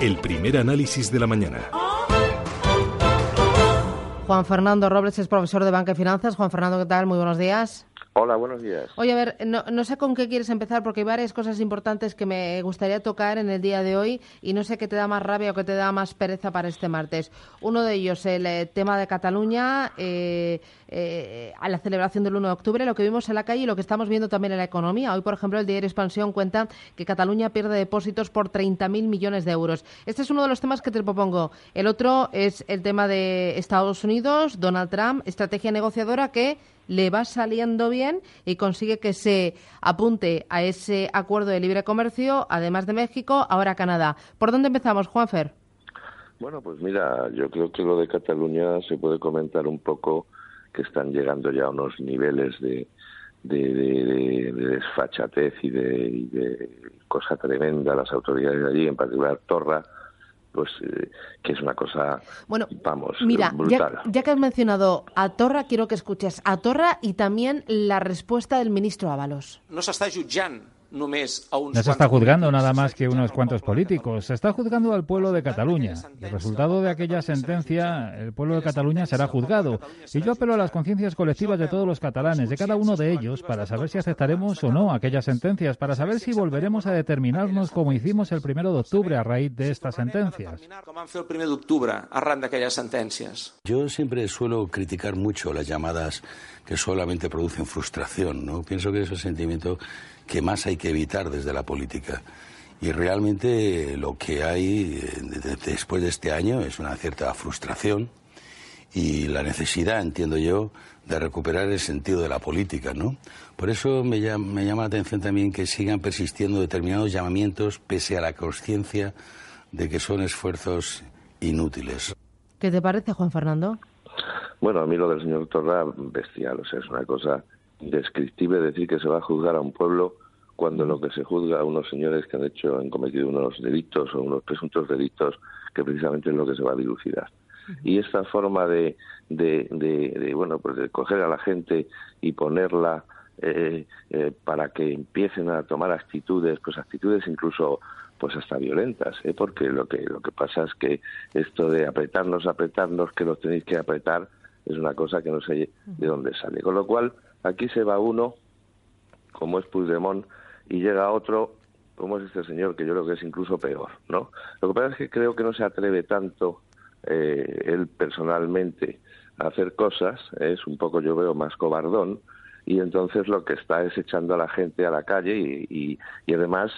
El primer análisis de la mañana. Juan Fernando Robles es profesor de Banca y Finanzas. Juan Fernando, ¿qué tal? Muy buenos días. Hola, buenos días. Oye, a ver, no, no, sé con qué quieres empezar porque hay varias cosas importantes que me gustaría tocar en el día de hoy y no sé qué te da más rabia o qué te da más pereza para este martes. Uno de ellos, el eh, tema de Cataluña, eh, eh, a la celebración del 1 de octubre, lo que vimos en la calle y lo que estamos viendo también en la economía. Hoy, por ejemplo, el diario Expansión cuenta que Cataluña pierde depósitos por 30.000 millones de euros. Este es uno de los temas que te propongo. El otro es el tema de Estados Unidos, Donald Trump, estrategia negociadora que le va saliendo bien y consigue que se apunte a ese acuerdo de libre comercio, además de México, ahora Canadá. ¿Por dónde empezamos, Juanfer? Bueno, pues mira, yo creo que lo de Cataluña se puede comentar un poco que están llegando ya a unos niveles de, de, desfachatez y de, cosa tremenda las autoridades de allí, en particular Torra, pues eh, que es una cosa, bueno, vamos, mira, brutal. Ya, ya, que has mencionado a Torra, quiero que escuches a Torra y también la respuesta del ministro Ábalos. No se está jutjant no se está juzgando nada más que unos cuantos políticos, se está juzgando al pueblo de Cataluña. El resultado de aquella sentencia, el pueblo de Cataluña será juzgado. Y yo apelo a las conciencias colectivas de todos los catalanes, de cada uno de ellos, para saber si aceptaremos o no aquellas sentencias, para saber si volveremos a determinarnos como hicimos el primero de octubre a raíz de estas sentencias. Yo siempre suelo criticar mucho las llamadas que solamente producen frustración, ¿no? Pienso que ese sentimiento que más hay que evitar desde la política. Y realmente lo que hay eh, después de este año es una cierta frustración y la necesidad, entiendo yo, de recuperar el sentido de la política, ¿no? Por eso me llama, me llama la atención también que sigan persistiendo determinados llamamientos pese a la conciencia de que son esfuerzos inútiles. ¿Qué te parece, Juan Fernando? Bueno, a mí lo del señor Torra, bestial, o sea, es una cosa indescriptible decir que se va a juzgar a un pueblo cuando lo que se juzga a unos señores que han hecho, han cometido unos delitos o unos presuntos delitos que precisamente es lo que se va a dilucidar. Y esta forma de, de, de, bueno, pues de coger a la gente y ponerla eh, eh, para que empiecen a tomar actitudes, pues actitudes incluso pues hasta violentas, ¿eh? porque lo que lo que pasa es que esto de apretarnos, apretarnos, que los tenéis que apretar, es una cosa que no sé de dónde sale. Con lo cual, aquí se va uno, como es Puigdemont, y llega otro como es este señor, que yo creo que es incluso peor, ¿no? Lo que pasa es que creo que no se atreve tanto eh, él personalmente a hacer cosas, es un poco, yo veo, más cobardón, y entonces lo que está es echando a la gente a la calle y, y, además,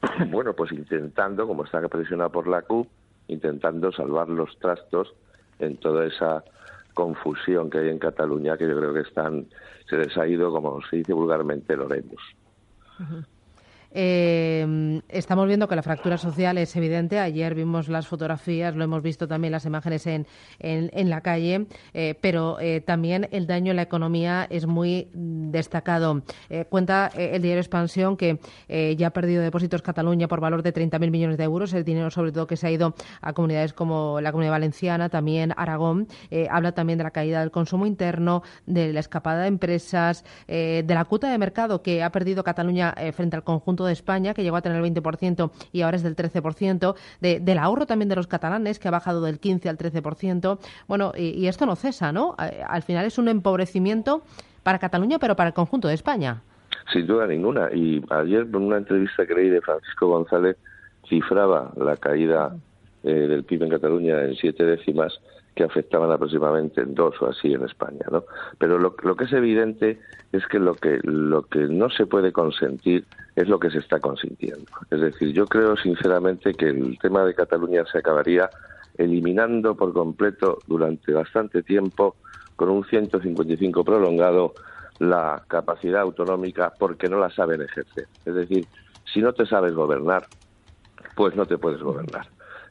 bueno, pues intentando, como está presionado por la CUP, intentando salvar los trastos en toda esa confusión que hay en Cataluña, que yo creo que están, se les ha ido, como se dice vulgarmente, Loremos. Eh, estamos viendo que la fractura social es evidente. Ayer vimos las fotografías, lo hemos visto también las imágenes en, en, la calle, eh, pero eh, también el daño en la economía es muy destacado. Eh, cuenta el diario Expansión que ya ha perdido depósitos Cataluña por valor de 30.000 millones de euros, el dinero sobre todo que se ha ido a comunidades como la Comunidad Valenciana, también Aragón. habla también de la caída del consumo interno, de la escapada de empresas, de la cuota de mercado que ha perdido Cataluña frente al conjunto de España, que llegó a tener el 20% y ahora es del 13%, de, del ahorro también de los catalanes, que ha bajado del 15 al 13%. Bueno, y, esto no cesa, ¿no? Al final es un empobrecimiento para Cataluña, pero para el conjunto de España. Sin duda ninguna. Y ayer, en una entrevista que leí de Francisco González, cifraba la caída eh, del PIB en Cataluña en siete décimas que afectaban aproximadamente en dos o así en España, ¿no? Pero lo, lo, que es evidente es que lo que lo que no se puede consentir es lo que se está consintiendo. Es decir, yo creo sinceramente que el tema de Cataluña se acabaría eliminando por completo durante bastante tiempo con un 155 prolongado la capacidad autonómica porque no la saben ejercer. Es decir, si no te sabes gobernar, pues no te puedes gobernar.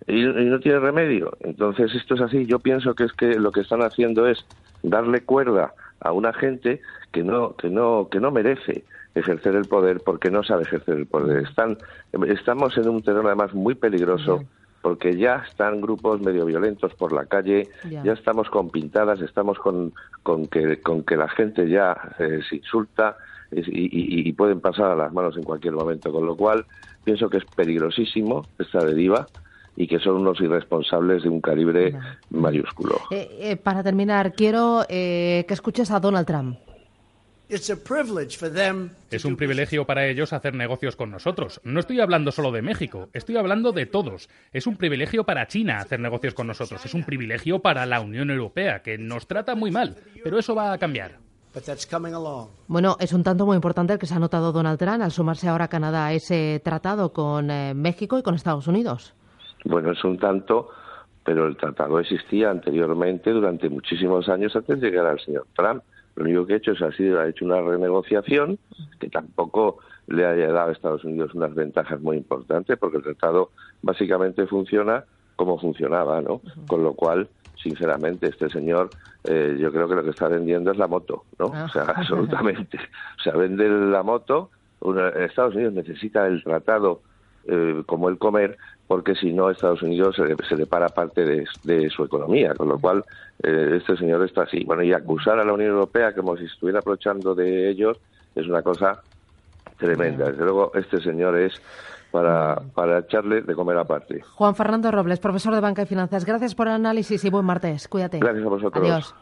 Y, no tiene remedio. Entonces esto es así. Yo pienso que es que lo que están haciendo es darle cuerda a una gente que no que no que no merece ejercer el poder porque no sabe ejercer el poder. Están estamos en un terreno además muy peligroso porque ya están grupos medio violentos por la calle, ya, estamos con pintadas, estamos con, con, que, con que la gente ya eh, se insulta y, pueden pasar a las manos en cualquier momento, con lo cual pienso que es peligrosísimo esta deriva y que son unos irresponsables de un calibre mayúsculo. Eh, eh, para terminar, quiero que escuches a Donald Trump. Es un privilegio para ellos hacer negocios con nosotros. No estoy hablando solo de México, estoy hablando de todos. Es un privilegio para China hacer negocios con nosotros. Es un privilegio para la Unión Europea, que nos trata muy mal. Pero eso va a cambiar. Bueno, es un tanto muy importante el que se ha notado Donald Trump al sumarse ahora Canadá a ese tratado con eh, México y con Estados Unidos. Bueno, es un tanto, pero el tratado existía anteriormente durante muchísimos años antes de llegar al señor Trump. Lo único que ha hecho es ha sido ha hecho una renegociación que tampoco le haya dado a Estados Unidos unas ventajas muy importantes porque el tratado básicamente funciona como funcionaba, ¿no? Con lo cual, sinceramente, este señor, eh, yo creo que lo que está vendiendo es la moto, ¿no? O sea, absolutamente. O sea, vende la moto. Estados Unidos necesita el tratado eh, como el comer, porque si no Estados Unidos se, se para parte de, su economía, con lo cual eh, este señor está así. Bueno, y acusar a la Unión Europea como si estuviera aprovechando de ellos es una cosa tremenda. Desde luego, este señor es para, para echarle de comer aparte. Juan Fernando Robles, profesor de Banca y Finanzas, gracias por el análisis y buen martes. Cuídate. Gracias a vosotros. Adiós.